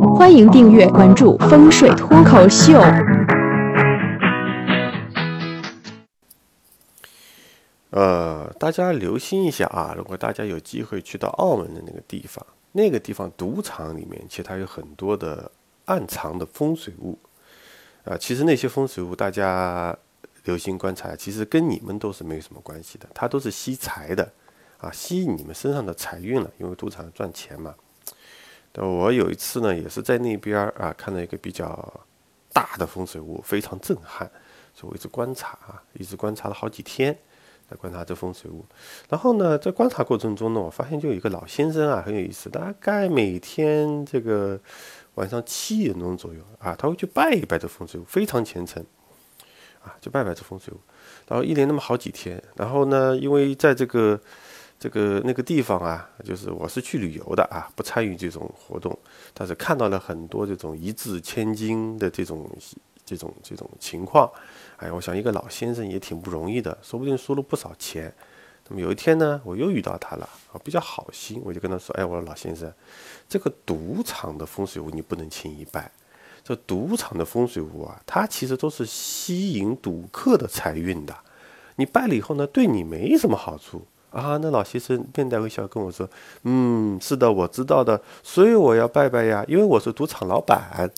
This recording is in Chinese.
欢迎订阅关注风水脱口秀。呃，大家留心一下啊！如果大家有机会去到澳门的那个地方，那个地方赌场里面，其实它有很多的暗藏的风水物啊。其实那些风水物，大家留心观察，其实跟你们都是没有什么关系的，它都是吸财的啊，吸引你们身上的财运了。因为赌场赚钱嘛。我有一次呢，也是在那边啊，看到一个比较大的风水屋，非常震撼，所以我一直观察啊，一直观察了好几天。来观察这风水屋，然后呢，在观察过程中呢，我发现就有一个老先生啊，很有意思，大概每天这个晚上七点钟左右啊，他会去拜一拜这风水屋，非常虔诚啊，就拜拜这风水屋，然后一连那么好几天，然后呢，因为在这个这个那个地方啊，就是我是去旅游的啊，不参与这种活动，但是看到了很多这种一掷千金的这种。这种这种情况，哎，我想一个老先生也挺不容易的，说不定输了不少钱。那么有一天呢，我又遇到他了，啊，比较好心，我就跟他说：“哎，我说老先生，这个赌场的风水屋你不能轻易拜。这赌场的风水屋啊，它其实都是吸引赌客的财运的。你拜了以后呢，对你没什么好处啊。”那老先生面带微笑跟我说：“嗯，是的，我知道的，所以我要拜拜呀，因为我是赌场老板。”